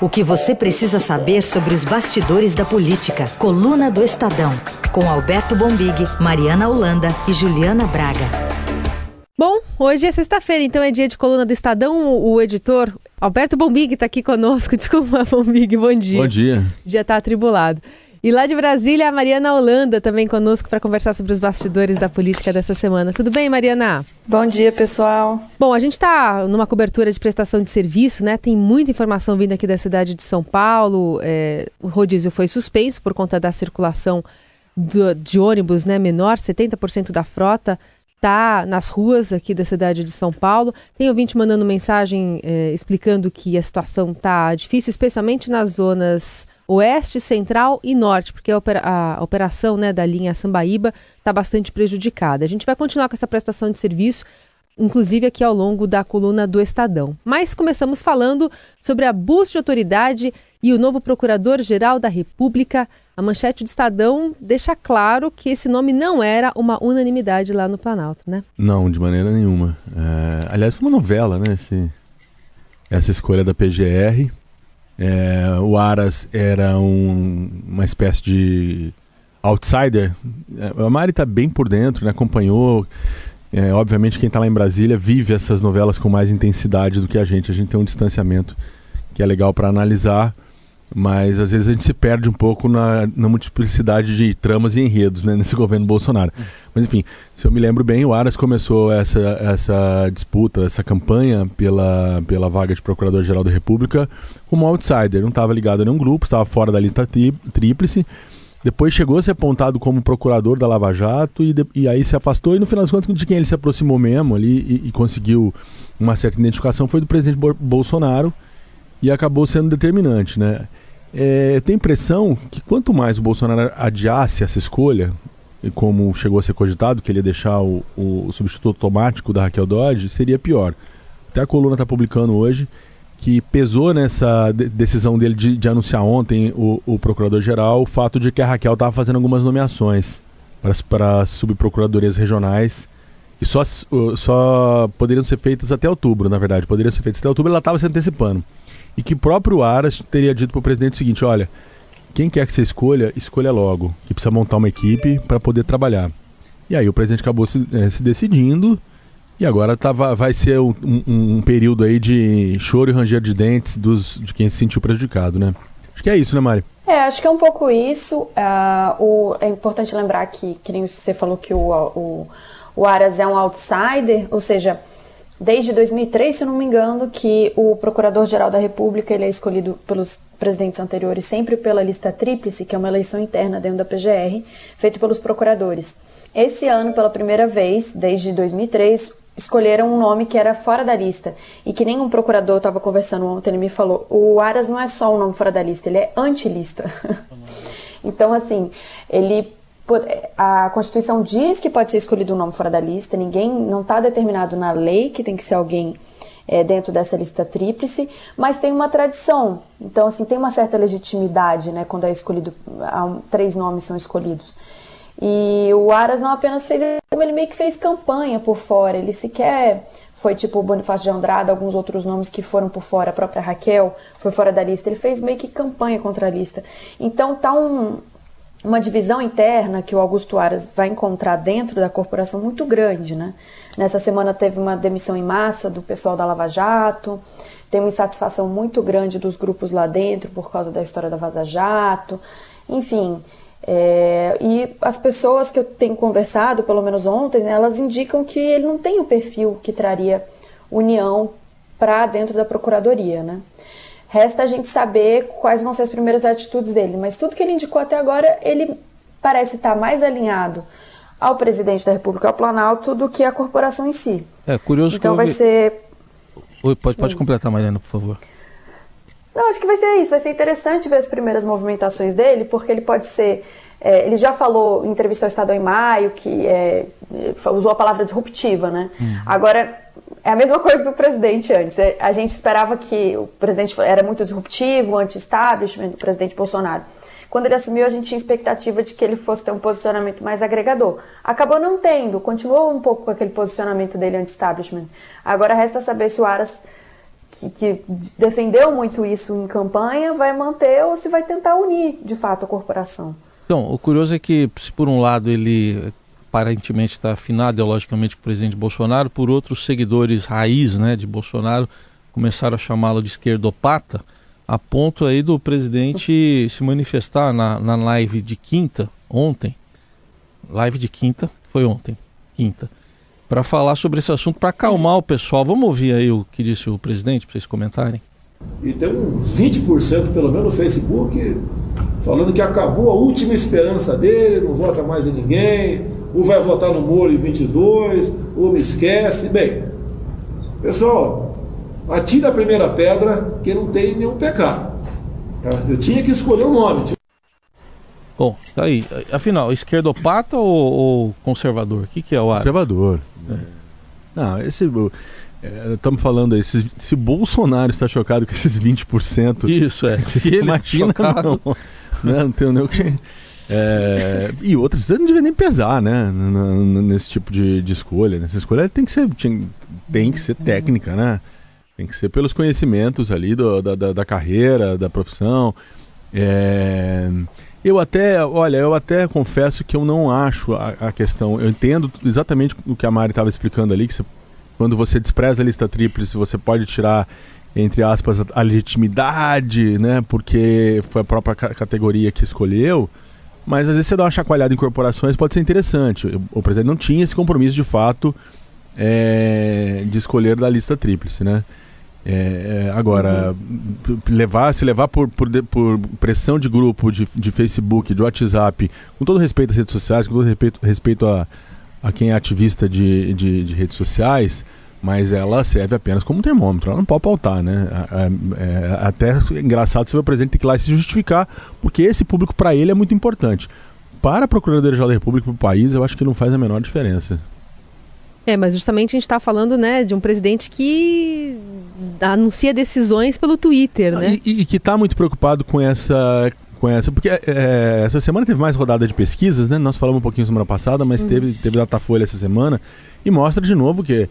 O que você precisa saber sobre os bastidores da política. Coluna do Estadão. Com Alberto Bombig, Mariana Holanda e Juliana Braga. Bom, hoje é sexta-feira, então é dia de coluna do Estadão. O, editor Alberto Bombig está aqui conosco. Desculpa, Bombig, bom dia. Bom dia. Já está atribulado. E lá de Brasília, a Mariana Holanda também conosco para conversar sobre os bastidores da política dessa semana. Tudo bem, Mariana? Bom dia, pessoal. Bom, a gente está numa cobertura de prestação de serviço, né? Tem muita informação vindo aqui da cidade de São Paulo. É, o rodízio foi suspenso por conta da circulação do, de ônibus né, menor, 70% da frota está nas ruas aqui da cidade de São Paulo. Tem ouvinte mandando mensagem é, explicando que a situação está difícil, especialmente nas zonas oeste, central e norte, porque a, opera a operação né, da linha Sambaíba está bastante prejudicada. A gente vai continuar com essa prestação de serviço, inclusive aqui ao longo da coluna do Estadão. Mas começamos falando sobre abuso de autoridade e o novo Procurador-Geral da República. A manchete do Estadão deixa claro que esse nome não era uma unanimidade lá no Planalto, né? Não, de maneira nenhuma. É, aliás, foi uma novela, né? Esse, essa escolha da PGR. É, o Aras era um, uma espécie de outsider. É, a Mari está bem por dentro, né? acompanhou. É, obviamente, quem está lá em Brasília vive essas novelas com mais intensidade do que a gente. A gente tem um distanciamento que é legal para analisar mas às vezes a gente se perde um pouco na, na multiplicidade de tramas e enredos né, nesse governo Bolsonaro. Mas enfim, se eu me lembro bem, o Aras começou essa, essa disputa, essa campanha pela, pela vaga de Procurador-Geral da República como outsider. Não estava ligado a nenhum grupo, estava fora da lista tríplice. Depois chegou a ser apontado como procurador da Lava Jato e, de, e aí se afastou. E no final das contas, de quem ele se aproximou mesmo ali e, e conseguiu uma certa identificação foi do presidente Bolsonaro e acabou sendo determinante, né? É, impressão que quanto mais o Bolsonaro adiasse essa escolha, como chegou a ser cogitado, que ele ia deixar o, o substituto automático da Raquel Dodge, seria pior. Até a coluna está publicando hoje que pesou nessa decisão dele de, de anunciar ontem o, o procurador-geral o fato de que a Raquel estava fazendo algumas nomeações para, para subprocuradorias regionais e só, só poderiam ser feitas até outubro, na verdade. Poderiam ser feitas até outubro, ela estava se antecipando e que próprio Aras teria dito para o presidente o seguinte: olha, quem quer que você escolha, escolha logo, que precisa montar uma equipe para poder trabalhar. E aí o presidente acabou se, é, se decidindo e agora tá, vai ser um, um, um, período aí de choro e ranger de dentes dos, de quem se sentiu prejudicado, né? Acho que é isso, né, Mari? É, acho que é um pouco isso. Uh, o, é importante lembrar que, que nem você falou que o, o, o Aras é um outsider, ou seja, desde 2003, se não me engano, que o Procurador-Geral da República ele é escolhido pelos presidentes anteriores sempre pela lista tríplice, que é uma eleição interna dentro da PGR, feito pelos procuradores. Esse ano, pela primeira vez, desde 2003, escolheram um nome que era fora da lista e que nem um procurador estava conversando ontem, ele me falou, o Aras não é só um nome fora da lista, ele é anti-lista. então, assim, ele a Constituição diz que pode ser escolhido um nome fora da lista, ninguém não está determinado na lei que tem que ser alguém é, dentro dessa lista tríplice, mas tem uma tradição. Então, assim, tem uma certa legitimidade, né, quando é escolhido, três nomes são escolhidos. E o Aras não apenas fez, ele meio que fez campanha por fora, ele sequer foi tipo o Bonifácio de Andrade, alguns outros nomes que foram por fora, a própria Raquel foi fora da lista, ele fez meio que campanha contra a lista. Então tá um, uma divisão interna que o Augusto Aras vai encontrar dentro da corporação muito grande, né? Nessa semana teve uma demissão em massa do pessoal da Lava Jato, tem uma insatisfação muito grande dos grupos lá dentro por causa da história da Vaza Jato, enfim. É, e as pessoas que eu tenho conversado, pelo menos ontem, né, elas indicam que ele não tem o perfil que traria união para dentro da procuradoria, né? Resta a gente saber quais vão ser as primeiras atitudes dele, mas tudo que ele indicou até agora, ele parece estar mais alinhado ao presidente da República, ao Planalto, do que à corporação em si. É curioso então que vai vi... ser. Oi, pode, pode hum. completar, Mariana, por favor. Não, acho que vai ser isso. Vai ser interessante ver as primeiras movimentações dele, porque ele pode ser. É, ele já falou em entrevista ao Estadão em maio que é, usou a palavra disruptiva, né? Hum. Agora, é a mesma coisa do presidente antes. É, a gente esperava que o presidente era muito disruptivo, anti-establishment, o presidente Bolsonaro. Quando ele assumiu, a gente tinha expectativa de que ele fosse ter um posicionamento mais agregador. Acabou não tendo, continuou um pouco com aquele posicionamento dele anti-establishment. Agora resta saber se o Aras que, que, defendeu muito isso em campanha vai manter ou se vai tentar unir de fato a corporação. Então, o curioso é que, se por um lado ele aparentemente está afinado ideologicamente com o presidente Bolsonaro, por outros seguidores raiz né, de Bolsonaro começaram a chamá-lo de esquerdopata, a ponto aí do presidente se manifestar na, na live de quinta, ontem, live de quinta, foi ontem, quinta, para falar sobre esse assunto, para acalmar o pessoal. Vamos ouvir aí o que disse o presidente, para vocês comentarem? E tem uns 20% pelo menos no Facebook falando que acabou a última esperança dele, não vota mais em ninguém, ou vai votar no Moro em 22, ou me esquece. Bem, pessoal, atira a primeira pedra que não tem nenhum pecado. Eu tinha que escolher o um nome. Bom, tá aí. Afinal, esquerdopata ou, ou conservador? O que, que é o ar? Conservador. É. Não, esse. Estamos é, falando aí, se, se Bolsonaro está chocado com esses 20%. Isso, é. Se ele imagina, chocado... não. Né, não tem nem o que. É, e outras não devia nem pesar, né? Nesse tipo de, de escolha. Nessa escolha tem que ser, tem que ser técnica, né? Tem que ser pelos conhecimentos ali do, da, da, da carreira, da profissão. É, eu até, olha, eu até confesso que eu não acho a, a questão. Eu entendo exatamente o que a Mari estava explicando ali, que você, quando você despreza a lista tríplice, você pode tirar, entre aspas, a, legitimidade, né? Porque foi a própria categoria que escolheu. Mas às vezes você dá uma chacoalhada em corporações, pode ser interessante. O presidente não tinha esse compromisso de fato é, de escolher da lista tríplice, né? É, é, agora, levar, se levar por, por, por, pressão de grupo, de, de Facebook, de WhatsApp, com todo respeito às redes sociais, com todo respeito, respeito a, a quem é ativista de, de, de redes sociais, mas ela serve apenas como termômetro, ela não pode pautar, né? É, até é engraçado você ver o presidente ter que ir lá e se justificar, porque esse público para ele é muito importante. Para a Procuradoria-Geral da República, para o país, eu acho que não faz a menor diferença. É, mas justamente a gente está falando, né, de um presidente que anuncia decisões pelo Twitter, né? E, e que está muito preocupado com essa com essa, porque é, essa semana teve mais rodada de pesquisas, né? Nós falamos um pouquinho semana passada, mas uhum. teve teve Datafolha essa semana e mostra de novo que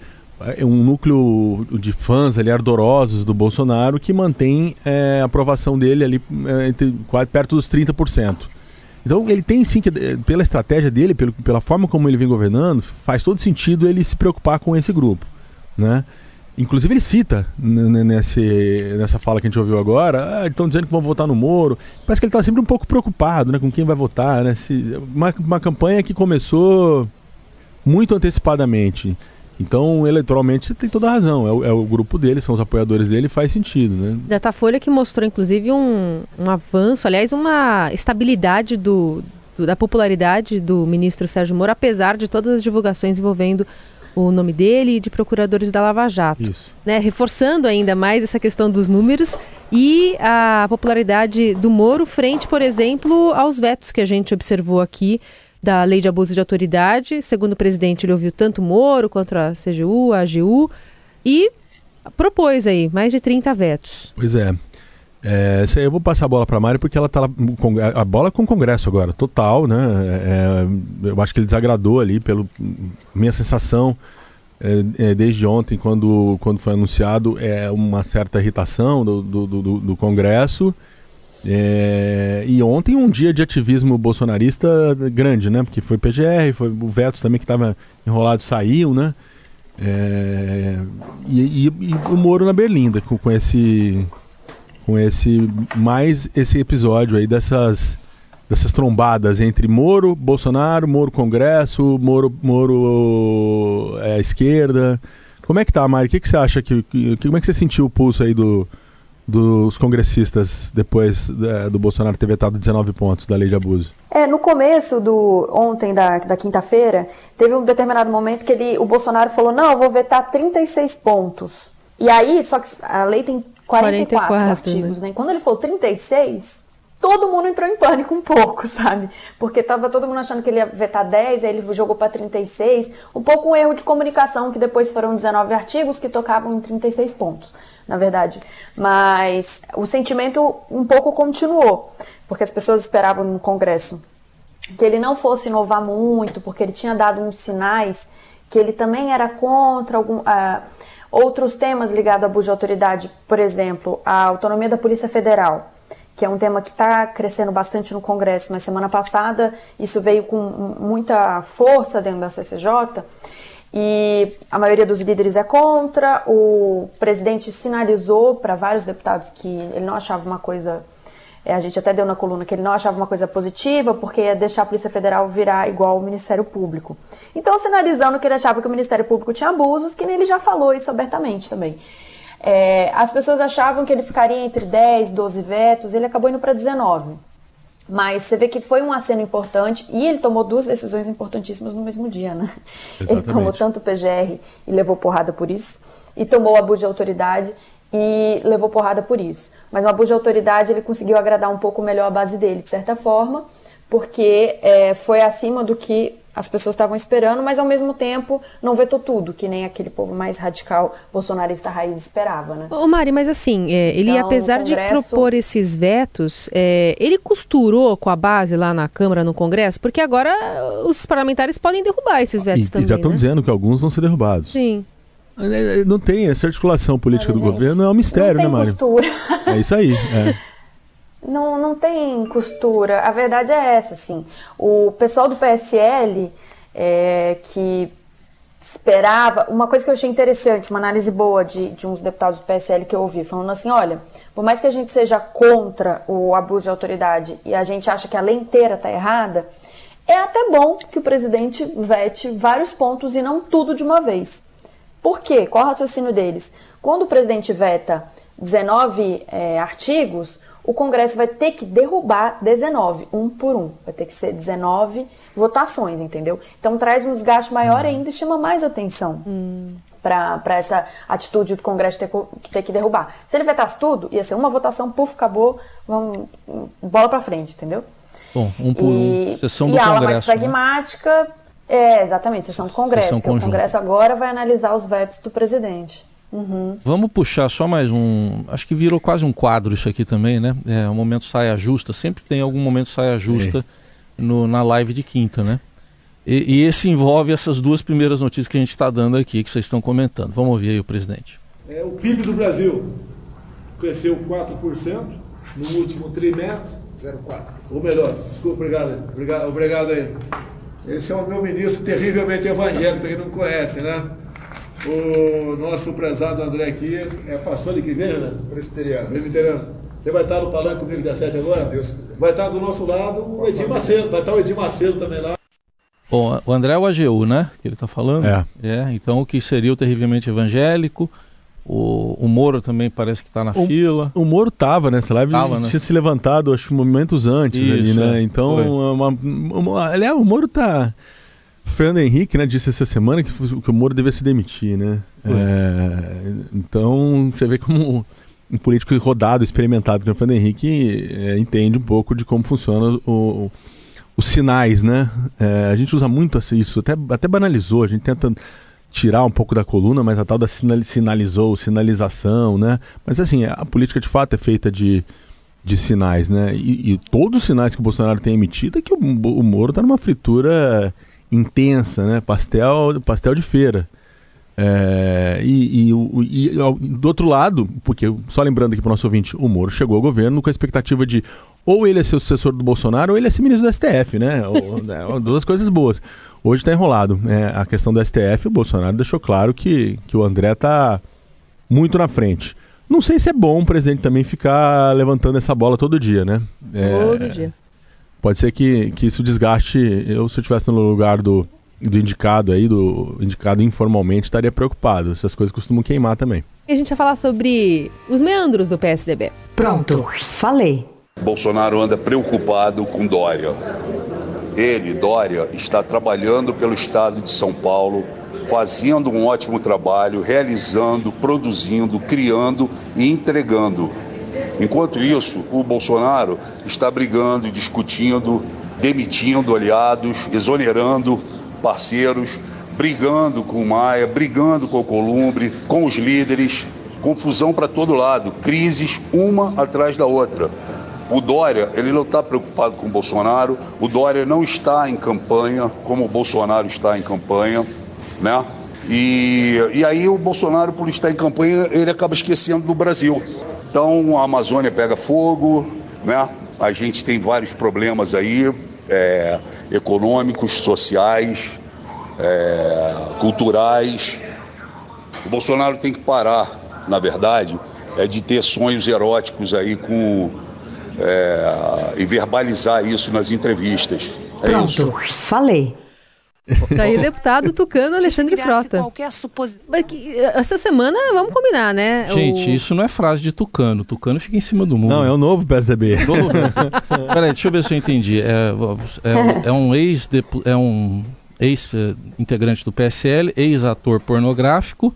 é um núcleo de fãs ali ardorosos do Bolsonaro que mantém é, a aprovação dele ali é, entre, quase perto dos 30%. Então ele tem sim que, eh, pela estratégia dele, pelo, pela forma como ele vem governando, faz todo sentido ele se preocupar com esse grupo, né? Inclusive ele cita nesse, nessa fala que a gente ouviu agora, ah, estão dizendo que vão votar no Moro. Parece que ele está sempre um pouco preocupado, né, com quem vai votar, né? Se, uma, uma campanha que começou muito antecipadamente. Então, eleitoralmente, você tem toda a razão. É o, é o, grupo dele, são os apoiadores dele, faz sentido, né? Datafolha que mostrou, inclusive, um, um avanço, aliás, uma estabilidade do, do, da popularidade do ministro Sérgio Moro, apesar de todas as divulgações envolvendo o nome dele e de procuradores da Lava Jato. Isso. Né? Reforçando ainda mais essa questão dos números e a popularidade do Moro frente, por exemplo, aos vetos que a gente observou aqui da lei de abuso de autoridade. Segundo o presidente, ele ouviu tanto o Moro quanto a CGU, a AGU e propôs aí mais de 30 vetos. Pois é. É, eu vou passar a bola para a Mari porque ela está a bola é com o Congresso agora, total, né? É, eu acho que ele desagradou ali pelo minha sensação é, é, desde ontem quando, quando foi anunciado é uma certa irritação do, do, do, do Congresso é, e ontem um dia de ativismo bolsonarista grande, né? Porque foi PGR, foi o Vetos também que estava enrolado saiu, né? É, e, e, e, o Moro na Berlinda com, com esse com esse mais esse episódio aí dessas dessas trombadas entre Moro, Bolsonaro, Moro Congresso, Moro Moro é, esquerda. Como é que tá, Mari? O que, que você acha que, que como é que você sentiu o pulso aí do dos congressistas depois é, do Bolsonaro ter vetado 19 pontos da lei de abuso? É, no começo do ontem da, da quinta-feira, teve um determinado momento que ele, o Bolsonaro falou: "Não, eu vou vetar 36 pontos". E aí, só que a lei tem 44, 44 artigos, né? né? Quando ele falou 36, todo mundo entrou em pânico um pouco, sabe? Porque tava todo mundo achando que ele ia vetar 10, aí ele jogou para 36, um pouco um erro de comunicação que depois foram 19 artigos que tocavam em 36 pontos na verdade. Mas o sentimento um pouco continuou, porque as pessoas esperavam no Congresso que ele não fosse inovar muito, porque ele tinha dado uns sinais que ele também era contra algum, uh, Outros temas ligados a abuso de autoridade, por exemplo, a autonomia da Polícia Federal, que é um tema que está crescendo bastante no Congresso. Na semana passada, isso veio com muita força dentro da CCJ e a maioria dos líderes é contra. O presidente sinalizou para vários deputados que ele não achava uma coisa é, a gente até deu na coluna que ele não achava uma coisa positiva, porque ia deixar a Polícia Federal virar igual ao Ministério Público. Então, sinalizando que ele achava que o Ministério Público tinha abusos, que ele já falou isso abertamente também. É, as pessoas achavam que ele ficaria entre 10, 12 vetos, ele acabou indo para 19. Mas você vê que foi um aceno importante e ele tomou duas decisões importantíssimas no mesmo dia, né? Exatamente. Ele tomou tanto o PGR e levou porrada por isso, e tomou o abuso de autoridade e levou porrada por isso. Mas o abuso de autoridade ele conseguiu agradar um pouco melhor a base dele, de certa forma, porque é, foi acima do que as pessoas estavam esperando, mas ao mesmo tempo não vetou tudo, que nem aquele povo mais radical bolsonarista raiz esperava, né? Ô Mari, mas assim, é, ele então, apesar Congresso... de propor esses vetos, é, ele costurou com a base lá na Câmara, no Congresso, porque agora os parlamentares podem derrubar esses vetos e, também. E já estão né? dizendo que alguns vão ser derrubados. Sim. É, é, não tem, essa articulação política do gente, governo é um mistério, né, Mário? Costura. É isso aí. É. Não, não tem costura. A verdade é essa, assim. O pessoal do PSL é, que esperava. Uma coisa que eu achei interessante, uma análise boa de, de uns deputados do PSL que eu ouvi, falando assim: olha, por mais que a gente seja contra o abuso de autoridade e a gente acha que a lei inteira está errada, é até bom que o presidente vete vários pontos e não tudo de uma vez. Por quê? Qual o raciocínio deles? Quando o presidente veta 19 é, artigos, o Congresso vai ter que derrubar 19, um por um. Vai ter que ser 19 votações, entendeu? Então traz um desgaste maior ainda e chama mais atenção hum. para essa atitude do Congresso ter, ter que derrubar. Se ele vetasse tudo, ia ser uma votação, puf, acabou, vamos, bola para frente, entendeu? Bom, um por um, sessão do e Congresso. E a ala mais né? pragmática, né? É, exatamente, sessão do Congresso. Sessão porque o Congresso agora vai analisar os vetos do presidente. Uhum. Vamos puxar só mais um. Acho que virou quase um quadro isso aqui também, né? É o momento saia justa. Sempre tem algum momento saia justa é. no, na live de quinta, né? E, e, esse envolve essas duas primeiras notícias que a gente está dando aqui, que vocês estão comentando. Vamos ouvir aí o presidente. É, o PIB do Brasil cresceu 4% no último trimestre. 0,4%. Ou melhor, desculpa, obrigado, obrigado, obrigado aí. Esse é o meu ministro terrivelmente evangélico, para quem não conhece, né? O nosso prezado André aqui é pastor de que igreja, né? Presbiteriano. Presbiteriano. Você vai estar no palanque comigo dia 7 agora? Se Deus quiser. Vai estar do nosso lado o Edir Macedo, vai estar o Edir Macedo também lá. Bom, o André é o AGU, né? Que ele está falando. É. é. Então, o que seria o terrivelmente evangélico, o, o Moro também parece que está na o, fila. O Moro estava nessa live, tava, né? tinha se levantado, acho que momentos antes Isso, ali, né? É, então, uma, uma, aliás, o Moro está Fernando Henrique, né, disse essa semana que, que o Moro devia se demitir, né? É, então, você vê como um político rodado, experimentado, que o Fernando Henrique é, entende um pouco de como funciona o, o, os sinais, né? É, a gente usa muito isso, até, até banalizou, a gente tenta tirar um pouco da coluna, mas a tal da sinalizou, sinalização, né? Mas assim, a política de fato é feita de, de sinais, né? E, e todos os sinais que o Bolsonaro tem emitido é que o, o Moro está numa fritura intensa, né? Pastel, pastel de feira. É, e, e, e, do outro lado, porque só lembrando aqui para o nosso ouvinte, o Moro chegou ao governo com a expectativa de ou ele é ser sucessor do Bolsonaro ou ele é ser ministro do STF, né? ou, né? Duas coisas boas. Hoje está enrolado. É, a questão do STF, o Bolsonaro deixou claro que, que o André está muito na frente. Não sei se é bom o presidente também ficar levantando essa bola todo dia, né? É, todo dia. Pode ser que, que isso desgaste. Eu, se eu estivesse no lugar do, do indicado aí, do indicado informalmente, estaria preocupado. Essas coisas costumam queimar também. E a gente vai falar sobre os meandros do PSDB. Pronto, falei. Bolsonaro anda preocupado com Dória. Ele, Dória, está trabalhando pelo estado de São Paulo, fazendo um ótimo trabalho, realizando, produzindo, criando e entregando. Enquanto isso, o Bolsonaro está brigando discutindo, demitindo aliados, exonerando parceiros, brigando com o Maia, brigando com o Columbre, com os líderes, confusão para todo lado, crises uma atrás da outra. O Dória, ele não está preocupado com o Bolsonaro, o Dória não está em campanha como o Bolsonaro está em campanha, né? E, e aí o Bolsonaro, por estar em campanha, ele acaba esquecendo do Brasil. Então a Amazônia pega fogo, né? A gente tem vários problemas aí, é, econômicos, sociais, é, culturais. O Bolsonaro tem que parar, na verdade, é de ter sonhos eróticos aí com é, e verbalizar isso nas entrevistas. É Pronto, isso. falei. Tá aí o deputado Tucano Alexandre Frota. Essa semana, vamos combinar, né? Gente, o... isso não é frase de Tucano. Tucano fica em cima do mundo. Não, é o novo PSDB. Novo PSDB. Peraí, deixa eu ver se eu entendi. É, é, é um ex é um ex-integrante do PSL, ex-ator pornográfico,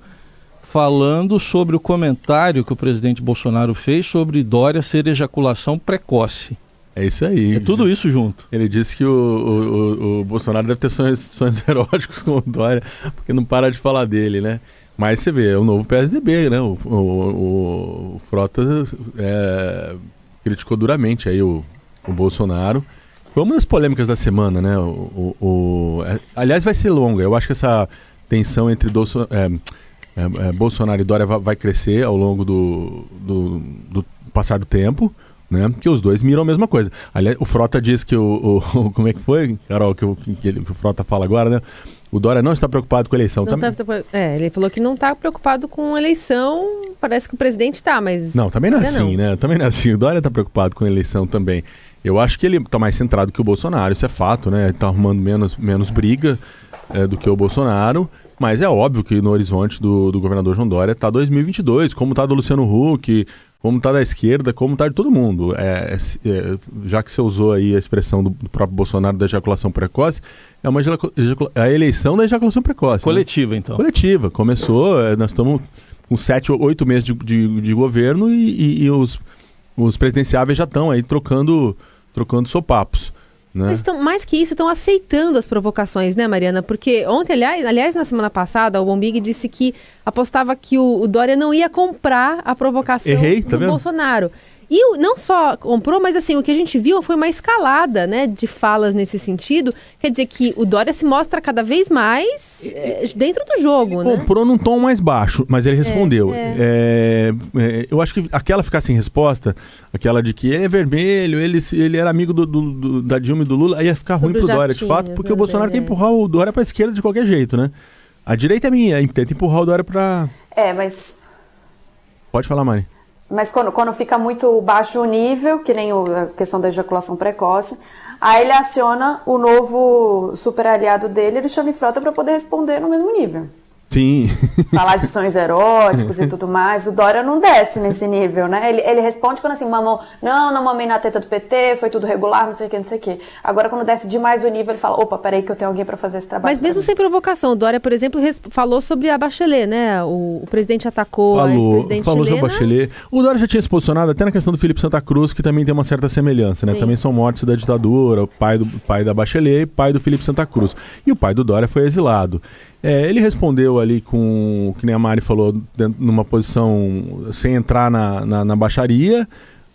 falando sobre o comentário que o presidente Bolsonaro fez sobre Dória ser ejaculação precoce. É isso aí. É tudo isso junto. Ele disse que o, o, o Bolsonaro deve ter sonhos, sonhos eróticos com o Dória, porque não para de falar dele, né? Mas você vê, é o novo PSDB, né? O, o, o Frota é, criticou duramente aí o, o Bolsonaro. Foi uma das polêmicas da semana, né? O, o, é, aliás, vai ser longa. Eu acho que essa tensão entre Bolso, é, é, é Bolsonaro e Dória vai, crescer ao longo do, do, do passar do tempo né? Que os dois miram a mesma coisa. Aliás, o Frota diz que o, o como é que foi, Carol, que o, que, ele, que o Frota fala agora, né? O Dória não está preocupado com a eleição. Não tá, é, ele falou que não está preocupado com a eleição. Parece que o presidente está, mas. Não, também não é assim, não. né? Também não é assim. O Dória está preocupado com a eleição também. Eu acho que ele está mais centrado que o Bolsonaro, isso é fato, né? Está arrumando menos, menos briga é, do que o Bolsonaro. Mas é óbvio que no horizonte do, do governador João Dória está 2022, como está do Luciano Huck, como está da esquerda, como está de todo mundo. É, é, já que você usou aí a expressão do, do, próprio Bolsonaro da ejaculação precoce, é uma é a eleição da ejaculação precoce. Né? Coletiva, né? então. Coletiva. Começou, é, nós estamos com sete, oito meses de, de, de governo e, e, e, os, os presidenciáveis já estão aí trocando, trocando sopapos. Né? Mas estão, mais que isso, estão aceitando as provocações, né, Mariana? Porque ontem, aliás, aliás na semana passada, o Bombig disse que apostava que o, o Dória não ia comprar a provocação Errei, tá do vendo? Bolsonaro. E não só comprou, mas assim, o que a gente viu foi uma escalada, né, de falas nesse sentido. Quer dizer que o Dória se mostra cada vez mais é, dentro do jogo, ele né? Comprou num tom mais baixo, mas ele respondeu. É, é. é, eu acho que aquela ficar sem resposta, aquela de que ele é vermelho, ele, ele era amigo do, do, do da Dilma e do Lula, aí ia ficar Sobre ruim pro Dória, de fato, porque o Bolsonaro quer empurrar o Dória pra esquerda de qualquer jeito, né? A direita é minha, tenta empurrar o Dória pra... É, mas... Pode falar, Mari. Mas quando, quando fica muito baixo o nível, que nem a questão da ejaculação precoce, aí ele aciona o novo super aliado dele, Alexandre Frota, para poder responder no mesmo nível. Sim. Falar de sonhos eróticos e tudo mais. O Dória não desce nesse nível, né? Ele, ele responde quando assim, mamão, não, não mamei na teta do PT, foi tudo regular, não sei o que, não sei o que. Agora, quando desce demais o nível, ele fala, opa, peraí que eu tenho alguém para fazer esse trabalho. Mas mesmo sem provocação, o Dória, por exemplo, falou sobre a Bachelet, né? O, o presidente atacou falou, a ex-presidente Falou chilena. sobre a Bachelet. O Dória já tinha se posicionado até na questão do Felipe Santa Cruz, que também tem uma certa semelhança, né? Sim. Também são mortes da ditadura, o pai, do, pai da Bachelet e pai do Felipe Santa Cruz. E o pai do Dória foi exilado. É, ele respondeu ali com, que nem a Mari falou, dentro, numa posição sem entrar na, na, na baixaria.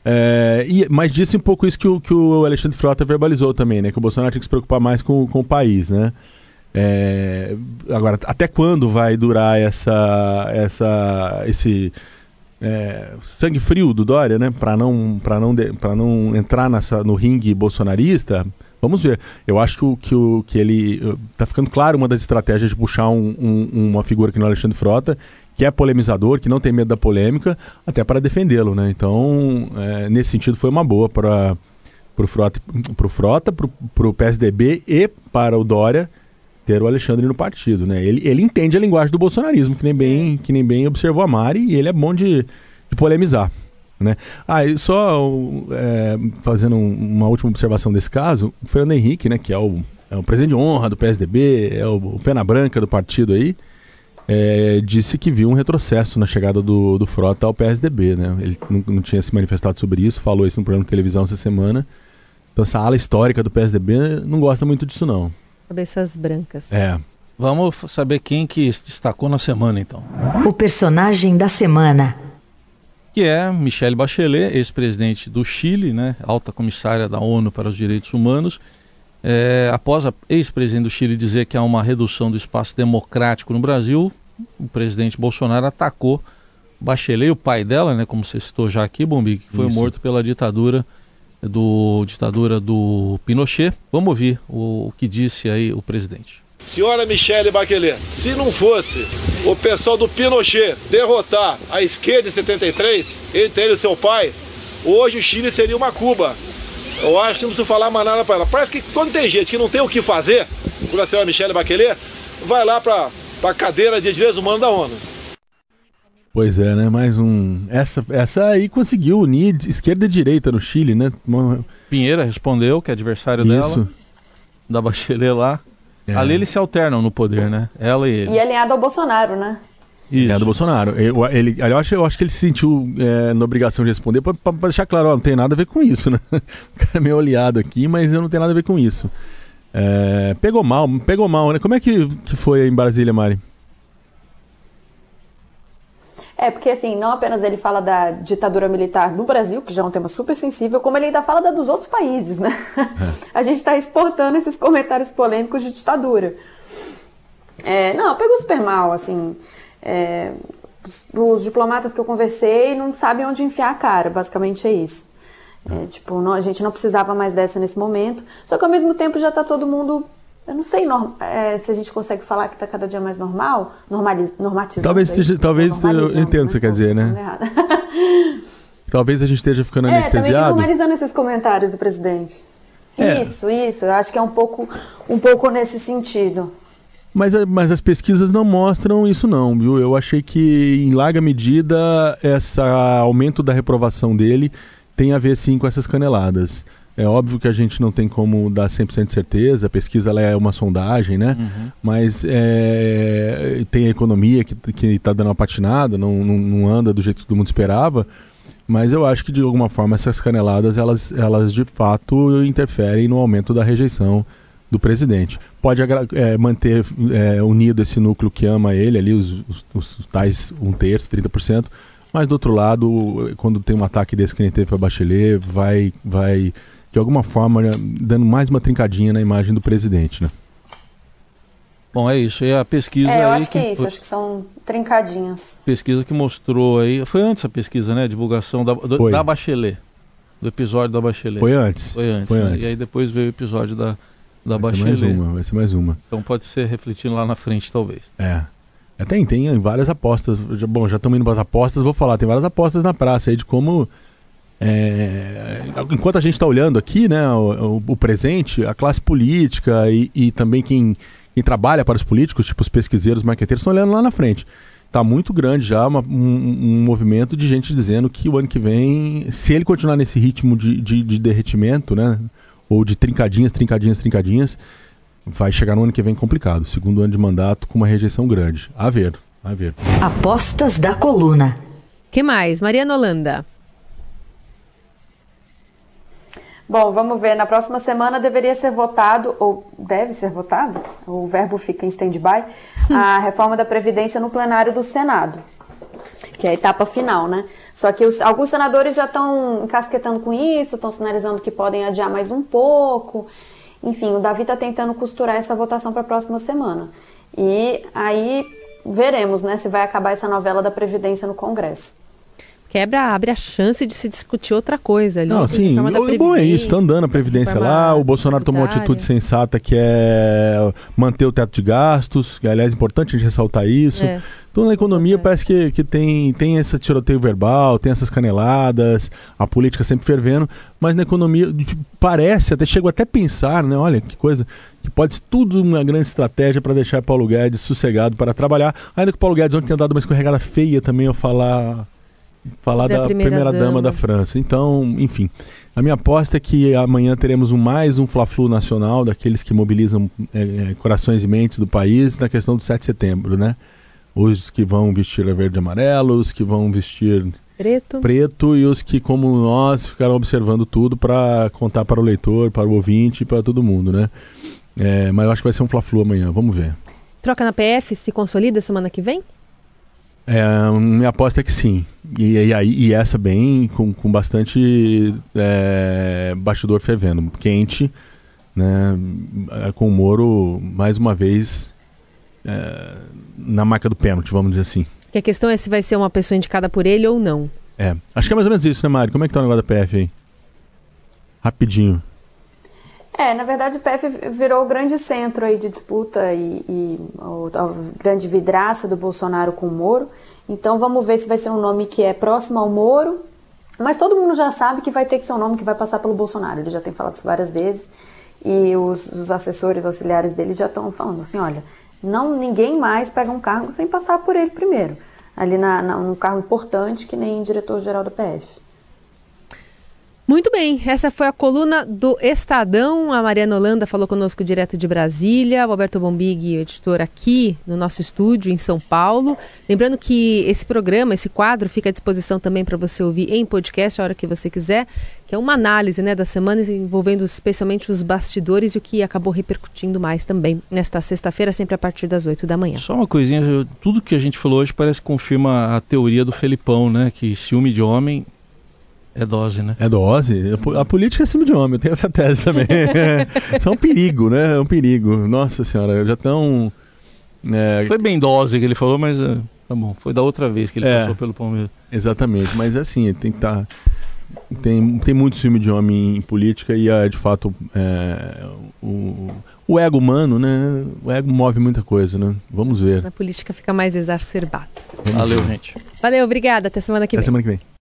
É, e, mas disse um pouco isso que o, que o Alexandre Frota verbalizou também, né? Que o Bolsonaro tinha que se preocupar mais com, com o país, né? É, agora, até quando vai durar essa, essa, esse é, sangue frio do Dória, né? Para não, não, não entrar nessa, no ringue bolsonarista? Vamos ver. Eu acho que, o, que, o, que ele. Tá ficando claro uma das estratégias de puxar um, um, uma figura que não é Alexandre Frota, que é polemizador, que não tem medo da polêmica, até para defendê-lo, né? Então, é, nesse sentido, foi uma boa para o Frota, pro Frota pro, pro PSDB e para o Dória ter o Alexandre no partido, né? Ele, ele entende a linguagem do bolsonarismo, que nem bem, que nem bem observou a Mari, e ele é bom de, de polemizar. Né? Ah, e só é, fazendo uma última observação desse caso, o Fernando Henrique, né, que é o, é o presidente de honra do PSDB, é o, o pena branca do partido aí, é, disse que viu um retrocesso na chegada do, do Frota ao PSDB. Né? Ele não, não, tinha se manifestado sobre isso, falou isso no programa de televisão essa semana. Então essa ala histórica do PSDB não gosta muito disso não. Cabeças brancas. É. Vamos saber quem que se destacou na semana então. O personagem da semana que é Michelle Bachelet, ex-presidente do Chile, né, alta comissária da ONU para os Direitos Humanos, É, após a ex-presidente do Chile dizer que há uma redução do espaço democrático no Brasil, o presidente Bolsonaro atacou Bachelet, o pai dela, né, como você citou já aqui, Bombi, que foi Isso. morto pela ditadura do ditadura do Pinochet. Vamos ouvir o, o que disse aí o presidente. Senhora Michele Bachelet, se não fosse o pessoal do Pinochet derrotar a esquerda em 73, entre ele e seu pai, hoje o Chile seria uma Cuba. Eu acho que não preciso falar mais nada para ela. Parece que quando tem gente que não tem o que fazer, como a senhora Michele Bachelet, vai lá para a cadeira de direitos humanos da ONU. Pois é, né? Mais um. Essa, essa aí conseguiu unir esquerda e direita no Chile, né? Pinheira respondeu, que é adversário Isso. dela, da Bachelet lá. É. Ali eles se alternam no poder, né? Ela e ele. E alinhado ao Bolsonaro, né? Isso. Alinhado ao Bolsonaro. Eu, ele, eu, acho, eu acho que ele se sentiu é, na obrigação de responder para deixar claro, ó, não tem nada a ver com isso, né? O cara é meio oleado aqui, mas eu não tenho nada a ver com isso. É, pegou mal, pegou mal, né? Como é que, que foi em Brasília, Mari? É, porque assim, não apenas ele fala da ditadura militar no Brasil, que já é um tema super sensível, como ele ainda fala da dos outros países, né? É. A gente está exportando esses comentários polêmicos de ditadura. É, não, pegou super mal, assim. É, os, os, diplomatas que eu conversei não sabem onde enfiar a cara, basicamente é isso. É, tipo, não, a gente não precisava mais dessa nesse momento, só que ao mesmo tempo já está todo mundo eu não sei é, se a gente consegue falar que está cada dia mais normal, normaliz, normatizando. Talvez, esteja, talvez eu entendo o que você quer dizer, né? talvez a gente esteja ficando é, anestesiado. Também normalizando esses comentários do presidente. É. Isso, isso. Eu acho que é um pouco, um pouco nesse sentido. Mas, mas as pesquisas não mostram isso não, viu? Eu achei que em larga medida esse aumento da reprovação dele tem a ver sim com essas caneladas. É óbvio que a gente não tem como dar 100% de certeza, a pesquisa ela é uma sondagem, né? Uhum. Mas é, tem a economia que está dando uma patinada, não, não, não, anda do jeito que todo mundo esperava. Mas eu acho que de alguma forma essas caneladas elas, elas de fato interferem no aumento da rejeição do presidente. Pode é, manter é, unido esse núcleo que ama ele, ali, os, os, os tais um terço, 30%, mas do outro lado, quando tem um ataque desse que nem teve para Bachelet, vai, vai de alguma forma, dando mais uma trincadinha na imagem do presidente, né? Bom, é isso. E a pesquisa é, eu acho que, que é isso. Acho que são trincadinhas. Pesquisa que mostrou aí... Foi antes a pesquisa, né? Divulgação da, do, da Bachelet. Do episódio da Bachelet. Foi antes. Foi antes. Foi né? antes. E aí depois veio o episódio da, da vai Bachelet. Ser mais uma, vai ser mais uma. Então pode ser refletindo lá na frente, talvez. É. é tem, tem várias apostas. Bom, já estamos indo para as apostas, vou falar. Tem várias apostas na praça aí de como é, enquanto a gente está olhando aqui, né, o, o, o, presente, a classe política e, e também quem, quem, trabalha para os políticos, tipo os pesquiseiros, marqueteiros, estão olhando lá na frente. Está muito grande já uma, um, um, movimento de gente dizendo que o ano que vem, se ele continuar nesse ritmo de, de, de derretimento, né, ou de trincadinhas, trincadinhas, trincadinhas, vai chegar no ano que vem complicado. Segundo ano de mandato com uma rejeição grande. A ver, a ver. Apostas da coluna. que mais? Mariana Holanda. Bom, vamos ver. Na próxima semana deveria ser votado, ou deve ser votado, o verbo fica em stand-by, a reforma da Previdência no plenário do Senado. Que é a etapa final, né? Só que os, alguns senadores já estão encasquetando com isso, estão sinalizando que podem adiar mais um pouco. Enfim, o Davi está tentando costurar essa votação para a próxima semana. E aí veremos, né, se vai acabar essa novela da Previdência no Congresso quebra, abre a chance de se discutir outra coisa ali. Não, sim, o bom é isso, tá andando a Previdência lá, o Bolsonaro tomou uma atitude sensata que é manter o teto de gastos, que aliás é importante a gente ressaltar isso. É. Então na economia é. parece que, que tem, tem esse tiroteio verbal, tem essas caneladas, a política sempre fervendo, mas na economia parece, até chego até a pensar, né? Olha que coisa, que pode ser tudo uma grande estratégia para deixar Paulo Guedes sossegado para trabalhar. Ainda que o Paulo Guedes ontem tenha dado uma escorregada feia também ao falar falar da primeira, primeira dama. dama. da França. Então, enfim, a minha aposta é que amanhã teremos um, mais um Fla-Flu nacional, daqueles que mobilizam é, é, corações e mentes do país na questão do 7 de setembro, né? Os que vão vestir a verde e amarelo, os que vão vestir preto. preto e os que, como nós, ficaram observando tudo para contar para o leitor, para o ouvinte e para todo mundo, né? É, mas eu acho que vai ser um Fla-Flu amanhã, vamos ver. Troca na PF se consolida semana que vem? É, minha aposta é que sim. E, e, e essa bem, com, com bastante é, bastidor fervendo, quente. né, é, com o Moro, mais uma vez, é, na marca do pênalti, vamos dizer assim. Que a questão é se vai ser uma pessoa indicada por ele ou não. É, acho que é mais ou menos isso, né, Mário? Como é que tá o negócio da PF aí? Rapidinho. É, na verdade o PF virou o grande centro aí de disputa e, e a grande vidraça do Bolsonaro com o Moro. Então vamos ver se vai ser um nome que é próximo ao Moro, mas todo mundo já sabe que vai ter que ser um nome que vai passar pelo Bolsonaro. Ele já tem falado isso várias vezes e os, os assessores auxiliares dele já estão falando assim, olha, não ninguém mais pega um cargo sem passar por ele primeiro, ali na, na, num cargo importante que nem diretor-geral da PF. Muito bem, essa foi a coluna do Estadão. A Mariana Holanda falou conosco direto de Brasília. O Alberto Bombig, editor aqui no nosso estúdio em São Paulo. Lembrando que esse programa, esse quadro, fica à disposição também para você ouvir em podcast a hora que você quiser, que é uma análise né, da semana envolvendo especialmente os bastidores e o que acabou repercutindo mais também nesta sexta-feira, sempre a partir das 8 da manhã. Só uma coisinha, tudo que a gente falou hoje parece que confirma a teoria do Felipão, né? Que ciúme de homem é dose, né? É dose. A política é acima de homem, eu tenho essa tese também. Isso é um perigo, né? É um perigo. Nossa senhora, já estão. É... Foi bem dose que ele falou, mas é, tá bom. Foi da outra vez que ele é, passou pelo Palmeiras. Exatamente, mas assim, tem que estar. Tá, tem, tem muito filme de homem em política e é de fato é, o, o ego humano, né? O ego move muita coisa, né? Vamos ver. Na política fica mais exacerbado. Valeu, gente. Valeu, obrigada. Até semana que Até vem. semana que vem.